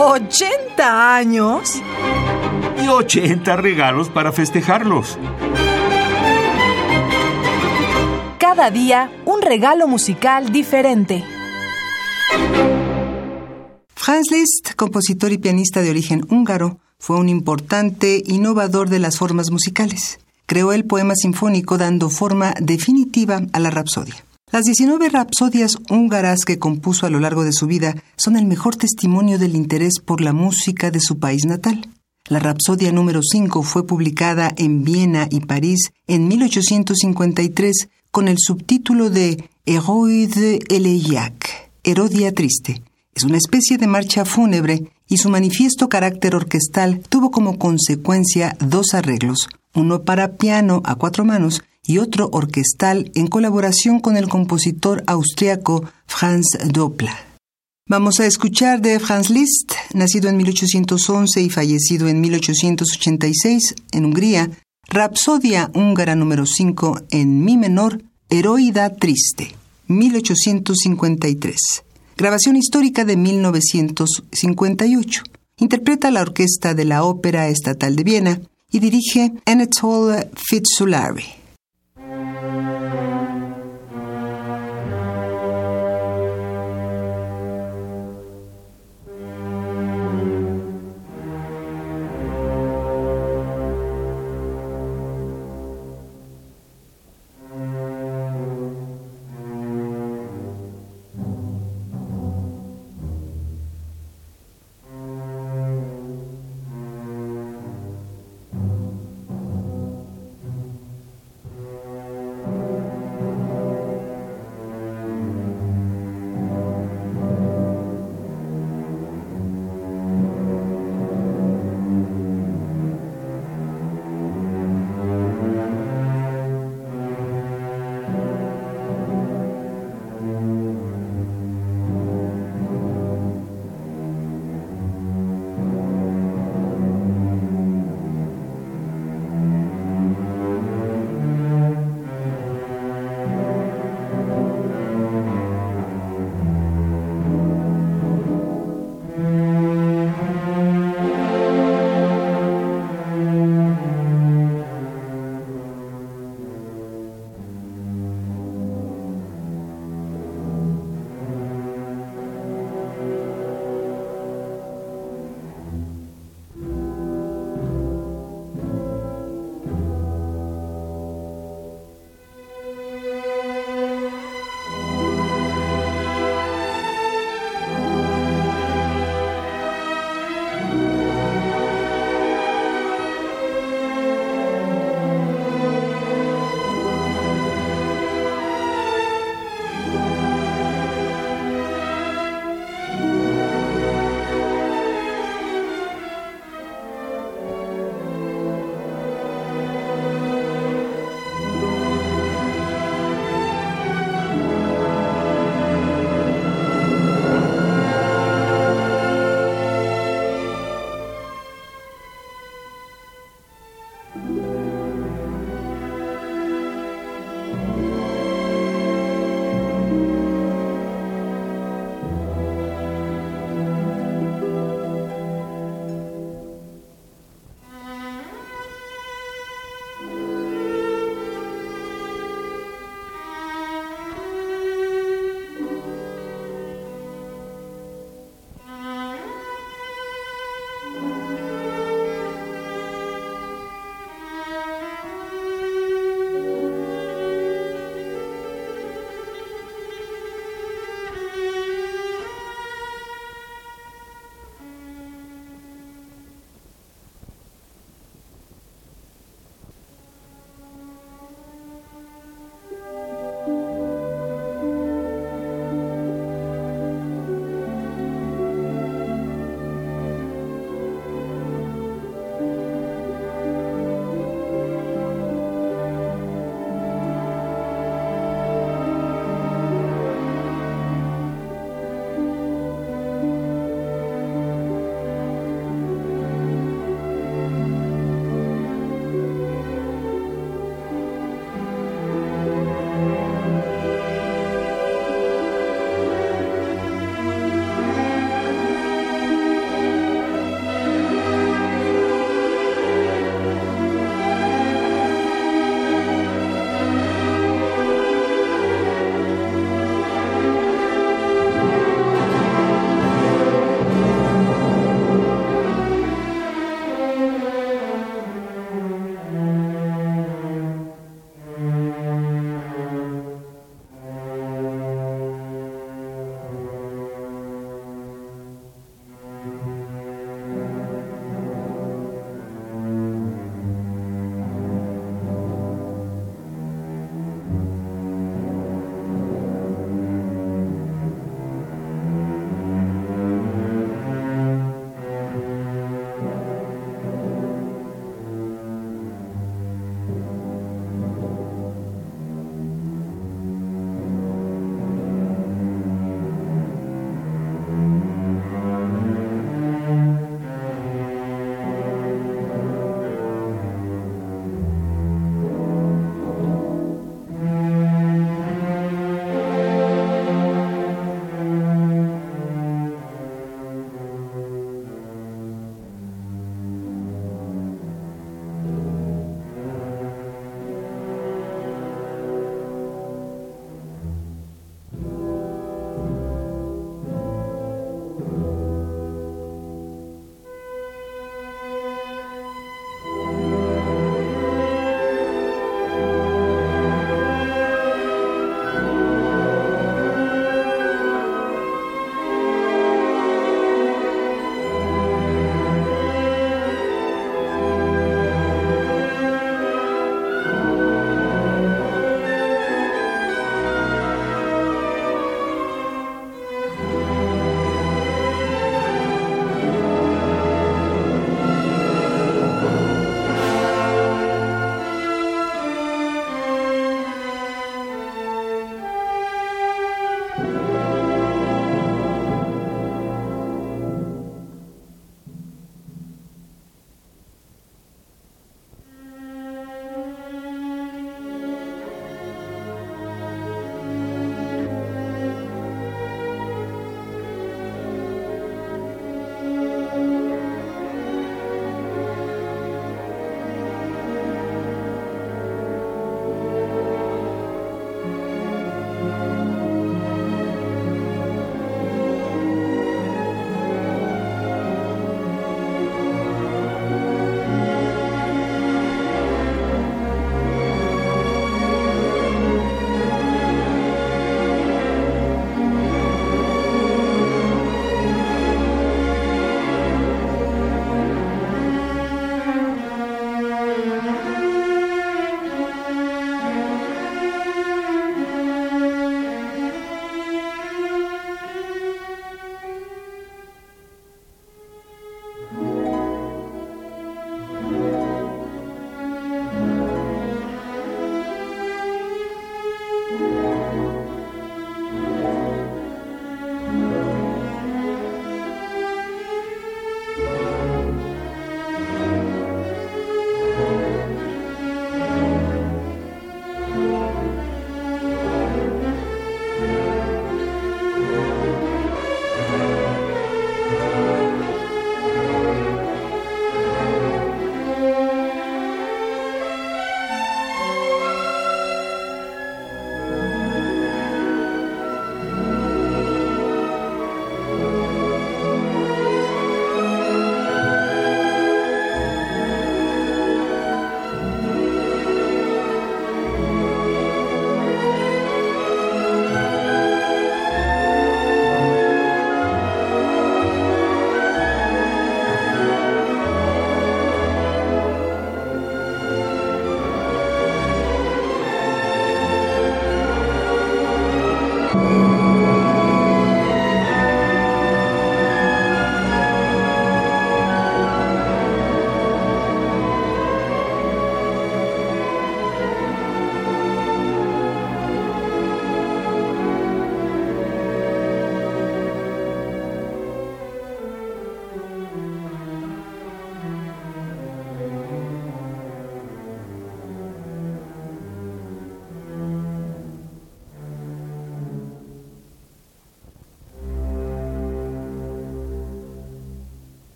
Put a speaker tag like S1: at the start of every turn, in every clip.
S1: ¿80 años?
S2: Y 80 regalos para festejarlos.
S1: Cada día un regalo musical diferente.
S3: Franz Liszt, compositor y pianista de origen húngaro, fue un importante innovador de las formas musicales. Creó el poema sinfónico dando forma definitiva a la rapsodia. Las 19 rapsodias húngaras que compuso a lo largo de su vida son el mejor testimonio del interés por la música de su país natal. La Rapsodia número 5 fue publicada en Viena y París en 1853 con el subtítulo de Héroïde Eleillac, Herodia Triste. Es una especie de marcha fúnebre y su manifiesto carácter orquestal tuvo como consecuencia dos arreglos, uno para piano a cuatro manos y otro orquestal en colaboración con el compositor austriaco Franz Doppler. Vamos a escuchar de Franz Liszt, nacido en 1811 y fallecido en 1886 en Hungría, Rapsodia húngara número 5 en mi menor, Heroída Triste, 1853. Grabación histórica de 1958. Interpreta la orquesta de la Ópera Estatal de Viena y dirige Anatole Fitzulari.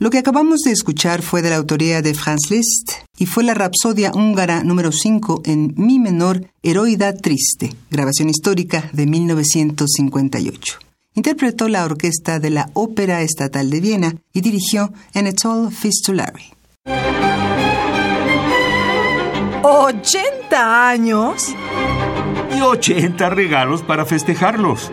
S3: Lo que acabamos de escuchar fue de la autoría de Franz Liszt y fue la Rapsodia húngara número 5 en Mi menor, Heroida Triste, grabación histórica de 1958. Interpretó la orquesta de la Ópera Estatal de Viena y dirigió Anatole Fistulari.
S1: ¿80 años?
S2: Y 80 regalos para festejarlos.